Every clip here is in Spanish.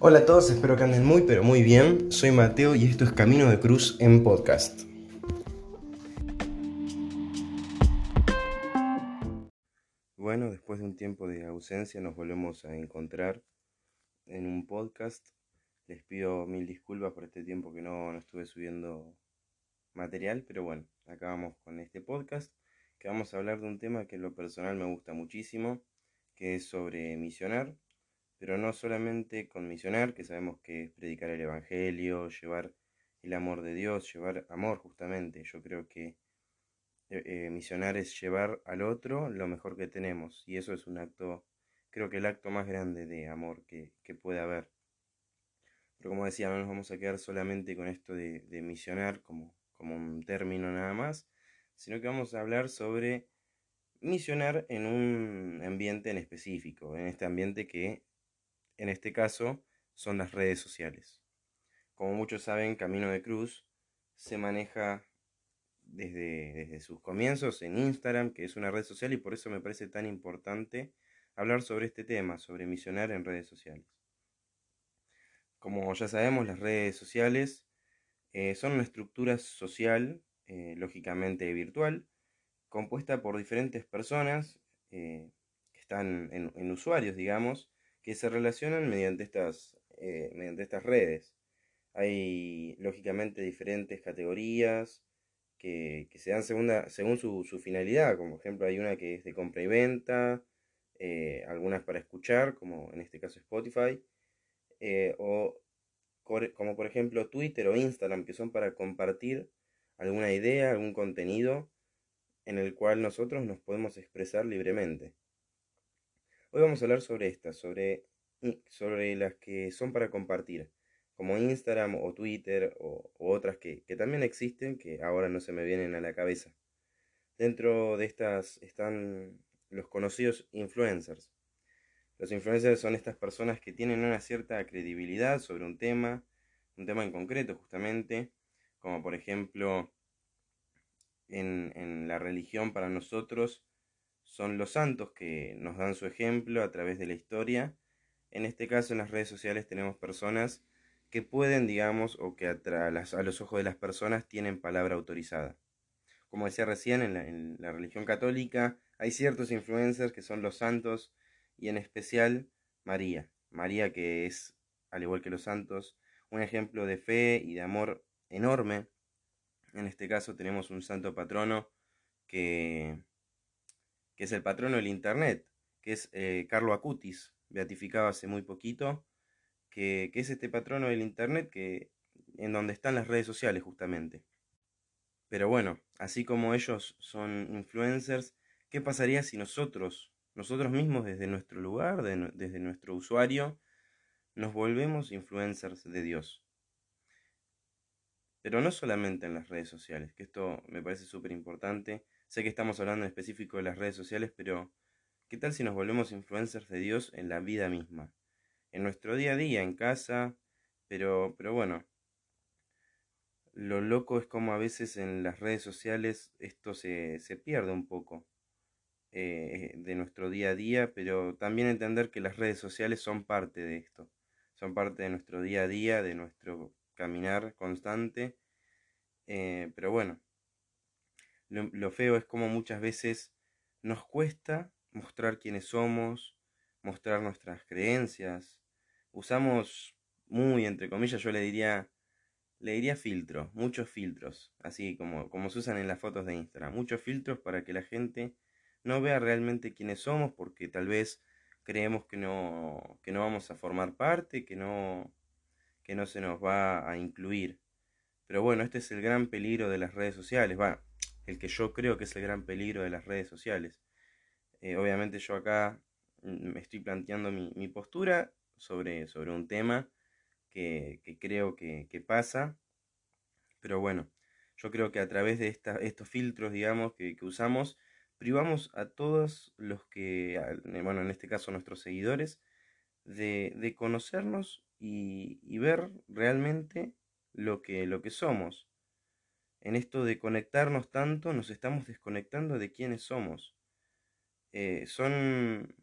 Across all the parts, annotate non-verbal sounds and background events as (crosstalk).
Hola a todos, espero que anden muy pero muy bien. Soy Mateo y esto es Camino de Cruz en podcast. Bueno, después de un tiempo de ausencia nos volvemos a encontrar en un podcast. Les pido mil disculpas por este tiempo que no, no estuve subiendo material, pero bueno, acá vamos con este podcast que vamos a hablar de un tema que en lo personal me gusta muchísimo, que es sobre misionar pero no solamente con misionar, que sabemos que es predicar el Evangelio, llevar el amor de Dios, llevar amor justamente. Yo creo que eh, eh, misionar es llevar al otro lo mejor que tenemos y eso es un acto, creo que el acto más grande de amor que, puede haber. Pero como decía, no nos vamos a quedar solamente con esto de, de misionar como, como un término nada más, sino que vamos a hablar sobre misionar en un ambiente en específico, en este ambiente que en este caso son las redes sociales. Como muchos saben, Camino de Cruz se maneja desde, desde, sus comienzos en Instagram, que es una red social, y por eso me parece tan importante hablar sobre este tema, sobre misionar en redes sociales. Como ya sabemos, las redes sociales eh, son una estructura social, eh, lógicamente virtual, compuesta por diferentes personas eh, que están en usuarios, digamos, que se relacionan mediante estas, eh, mediante estas redes. Hay lógicamente diferentes categorías que, se dan según su, finalidad, como por ejemplo hay una que es de compra y venta, eh, algunas para escuchar, como en este caso Spotify, eh, o como por ejemplo Twitter o Instagram, que son para compartir alguna idea, algún contenido en el cual nosotros nos podemos expresar libremente. Hoy vamos a hablar sobre estas, sobre, sobre las que son para compartir, como Instagram o Twitter o, otras que, también existen, que ahora no se me vienen a la cabeza. Dentro de estas están los conocidos influencers. Los influencers son estas personas que tienen una cierta credibilidad sobre un tema, un tema en concreto justamente, como por ejemplo en, en la religión para nosotros son los santos que nos dan su ejemplo a través de la historia. En este caso, en las redes sociales tenemos personas que pueden, digamos, o que a, los ojos de las personas tienen palabra autorizada. Como decía recién, en la, en la religión católica hay ciertos influencers que son los santos y en especial María. María que es, al igual que los santos, un ejemplo de fe y de amor enorme. En este caso tenemos un santo patrono que que es el patrono del Internet, que es eh, Carlo Acutis, beatificado hace muy poquito, que, es este patrono del Internet que, en donde están las redes sociales justamente. Pero bueno, así como ellos son influencers, ¿qué pasaría si nosotros, nosotros mismos desde nuestro lugar, desde nuestro usuario, nos volvemos influencers de Dios? Pero no solamente en las redes sociales, que esto me parece súper importante, Sé que estamos hablando en específico de las redes sociales, pero ¿qué tal si nos volvemos influencers de Dios en la vida misma? En nuestro día a día, en casa, pero, pero bueno, lo loco es como a veces en las redes sociales esto se, pierde un poco eh, de nuestro día a día, pero también entender que las redes sociales son parte de esto, son parte de nuestro día a día, de nuestro caminar constante, eh, pero bueno, lo, feo es como muchas veces nos cuesta mostrar quiénes somos, mostrar nuestras creencias. Usamos muy, entre comillas, yo le diría, le diría filtro, muchos filtros, así como, como se usan en las fotos de Instagram, muchos filtros para que la gente no vea realmente quiénes somos, porque tal vez creemos que no, que no vamos a formar parte, que no, que no se nos va a incluir. Pero bueno, este es el gran peligro de las redes sociales. El que yo creo que es el gran peligro de las redes sociales. Eh, obviamente yo acá mm, me estoy planteando mi, postura sobre, sobre, un tema que, creo que, pasa, pero bueno, yo creo que a través de estos filtros, digamos, que, usamos, privamos a todos los que, bueno, en este caso nuestros seguidores, de, conocernos y, y, ver realmente lo que, lo que somos en esto de conectarnos tanto, nos estamos desconectando de quiénes somos. Eh, son,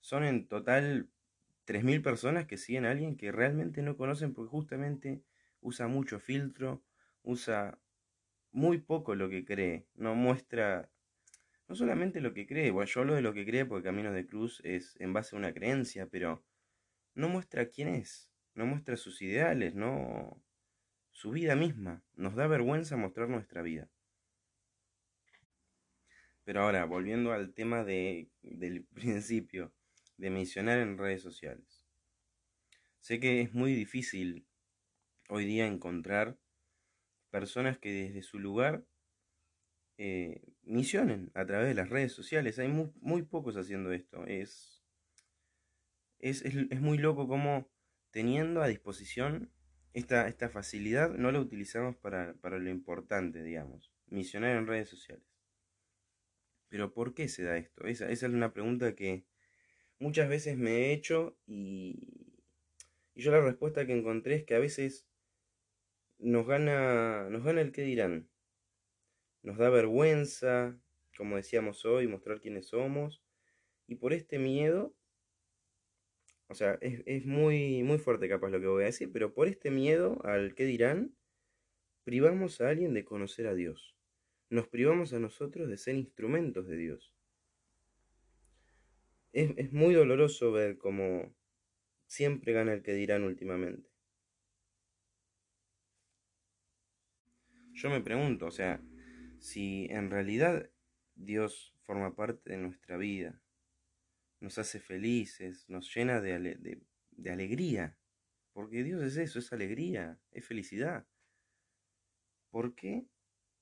son en total 3.000 personas que siguen a alguien que realmente no conocen porque justamente usa mucho filtro, usa muy poco lo que cree, no muestra, no solamente lo que cree, bueno, yo hablo de lo que cree porque Camino de Cruz es en base a una creencia, pero no muestra quién es, no muestra sus ideales, no su vida misma. Nos da vergüenza mostrar nuestra vida. Pero ahora, volviendo al tema de, del (laughs) principio, de mencionar en redes sociales. Sé que es muy difícil hoy día encontrar personas que desde su lugar eh, misionen a través de las redes sociales. Hay muy, pocos haciendo esto. Es, es, es, muy loco como teniendo a disposición esta, esta facilidad no la utilizamos para, para lo importante, digamos, misionar en redes sociales. Pero ¿por qué se da esto? Esa, es una pregunta que muchas veces me he hecho y, y yo la respuesta que encontré es que a veces nos gana, nos gana el qué dirán. Nos da vergüenza, como decíamos hoy, mostrar quiénes somos. Y por este miedo, o sea, es, es, muy, muy fuerte capaz lo que voy a decir, pero por este miedo al qué dirán, privamos a alguien de conocer a Dios. Nos privamos a nosotros de ser instrumentos de Dios. Es, es muy doloroso ver cómo siempre gana el que dirán últimamente. yo me pregunto, o sea, si en realidad Dios forma parte de nuestra vida, nos hace felices, nos llena de, alegría, porque Dios es eso, es alegría, es felicidad. ¿Por qué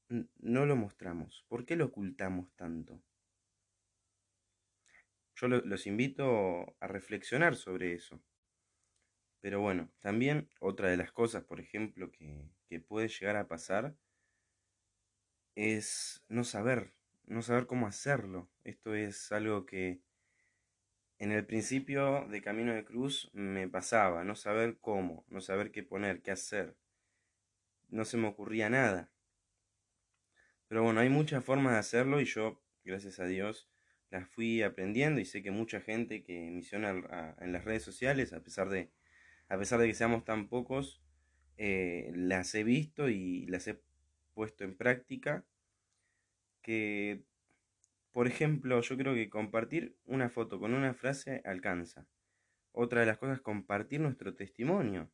no lo mostramos? ¿Por qué lo ocultamos tanto? Yo los invito a reflexionar sobre eso. Pero bueno, también otra de las cosas, por ejemplo, que, que puede llegar a pasar es no saber, no saber cómo hacerlo. Esto es algo que en el principio de Camino de Cruz me pasaba, no saber cómo, no saber qué poner, qué hacer. No se me ocurría nada. Pero bueno, hay muchas formas de hacerlo y yo, gracias a Dios, las fui aprendiendo y sé que mucha gente que misiona en las redes sociales, a pesar de, a pesar de que seamos tan pocos, eh, las he visto y las he puesto en práctica que, por ejemplo, yo creo que compartir una foto con una frase alcanza. Otra de las cosas es compartir nuestro testimonio.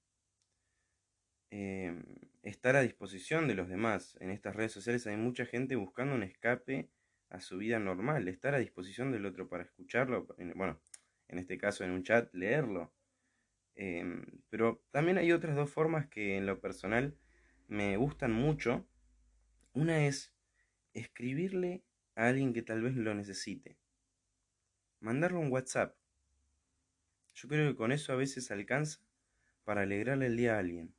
Em, estar a disposición de los demás. En estas redes sociales hay mucha gente buscando un escape a su vida normal, estar a disposición del otro para escucharlo, bueno, en este caso en un chat, leerlo. Em, pero también hay otras dos formas que en lo personal me gustan mucho una es escribirle a alguien que tal vez lo necesite. Mandarle un WhatsApp. Yo creo que con eso a veces alcanza para alegrarle el día a alguien.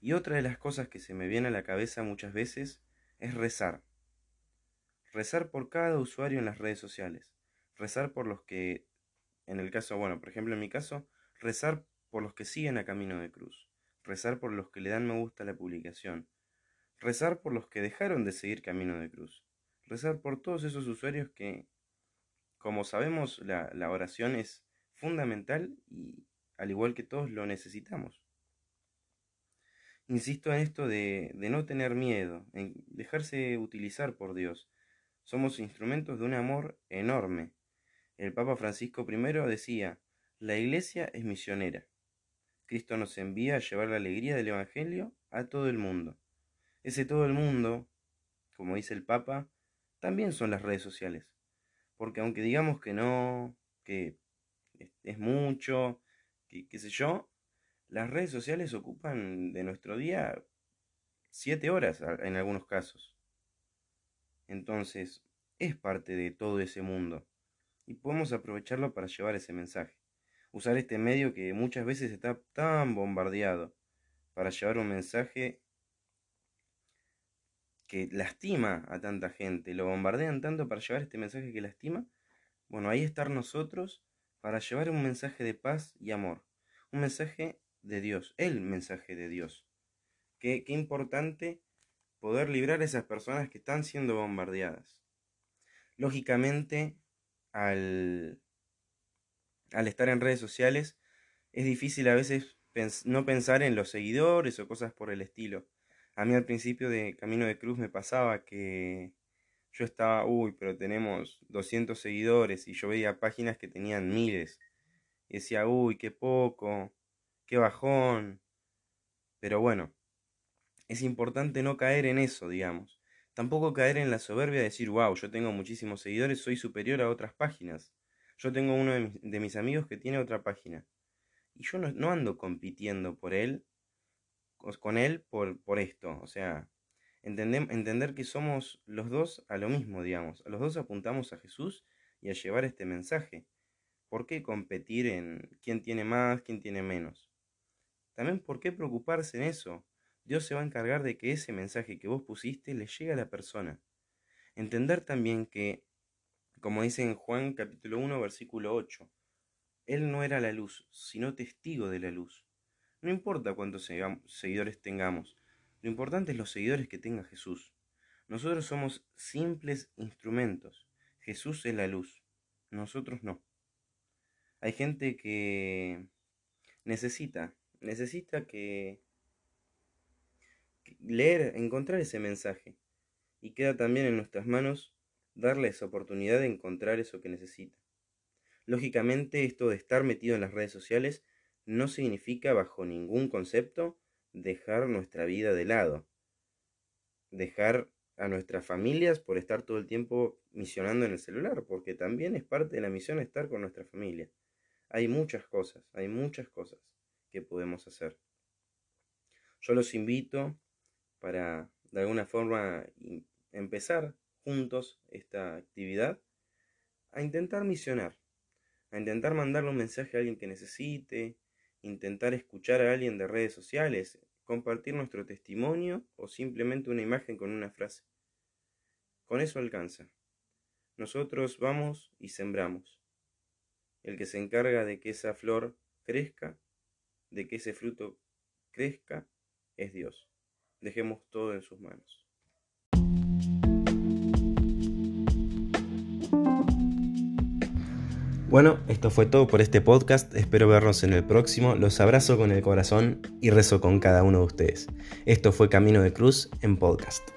Y otra de las cosas que se me viene a la cabeza muchas veces es rezar. Rezar por cada usuario en las redes sociales. Rezar por los que, en el caso, bueno, por ejemplo en mi caso, rezar por los que siguen a Camino de Cruz. Rezar por los que le dan me gusta a la publicación Rezar por los que dejaron de seguir Camino de Cruz. Rezar por todos esos usuarios que, como sabemos, la, oración es fundamental y al igual que todos lo necesitamos. Insisto en esto de, de, no tener miedo, en dejarse utilizar por Dios. Somos instrumentos de un amor enorme. El Papa Francisco I decía, la Iglesia es misionera. Cristo nos envía a llevar la alegría del Evangelio a todo el mundo. Ese todo el mundo, como dice el Papa, también son las redes sociales. Porque aunque digamos que no, que es mucho, que qué sé yo, las redes sociales ocupan de nuestro día siete horas en algunos casos. Entonces, es parte de todo ese mundo y podemos aprovecharlo para llevar ese mensaje. Usar este medio que muchas veces está tan bombardeado para llevar un mensaje que lastima a tanta gente, lo bombardean tanto para llevar este mensaje que lastima, bueno, ahí estar nosotros para llevar un mensaje de paz y amor, un mensaje de Dios, el mensaje de Dios. Qué, qué importante poder librar a esas personas que están siendo bombardeadas. Lógicamente, al, al estar en redes sociales es difícil a veces no pensar en los seguidores o cosas por el estilo. A mí al principio de Camino de Cruz me pasaba que yo estaba, uy, pero tenemos 200 seguidores y yo veía páginas que tenían miles. Y decía, uy, qué poco, qué bajón. Pero bueno, es importante no caer en eso, digamos. Tampoco caer en la soberbia de decir, wow, yo tengo muchísimos seguidores, soy superior a otras páginas. Yo tengo uno de mis, amigos que tiene otra página. Y yo no, ando compitiendo por él, con él por, por esto. O sea, entender que somos los dos a lo mismo, digamos. A los dos apuntamos a Jesús y a llevar este mensaje. ¿Por qué competir en quién tiene más, quién tiene menos? También, ¿por qué preocuparse en eso? Dios se va a encargar de que ese mensaje que vos pusiste le llegue a la persona. Entender también que, como dice en Juan capítulo 1, versículo 8, Él no era la luz, sino testigo de la luz. No importa cuántos seguidores tengamos, lo importante es los seguidores que tenga Jesús. Nosotros somos simples instrumentos. Jesús es la luz, nosotros no. Hay gente que necesita, necesita que leer, encontrar ese mensaje. Y queda también en nuestras manos darle esa oportunidad de encontrar eso que necesita. Lógicamente, esto de estar metido en las redes sociales no significa bajo ningún concepto dejar nuestra vida de lado. Dejar a nuestras familias por estar todo el tiempo misionando en el celular, porque también es parte de la misión estar con nuestra familia. Hay muchas cosas, hay muchas cosas que podemos hacer. Yo los invito para de alguna forma empezar juntos esta actividad, a intentar misionar, a intentar mandarle un mensaje a alguien que necesite, intentar escuchar a alguien de redes sociales, compartir nuestro testimonio o simplemente una imagen con una frase. Con eso alcanza. Nosotros vamos y sembramos. El que se encarga de que esa flor crezca, de que ese fruto crezca, es Dios. Dejemos todo en sus manos. Bueno, esto fue todo por este podcast. Espero vernos en el próximo. Los abrazo con el corazón y rezo con cada uno de ustedes. Esto fue Camino de Cruz en podcast.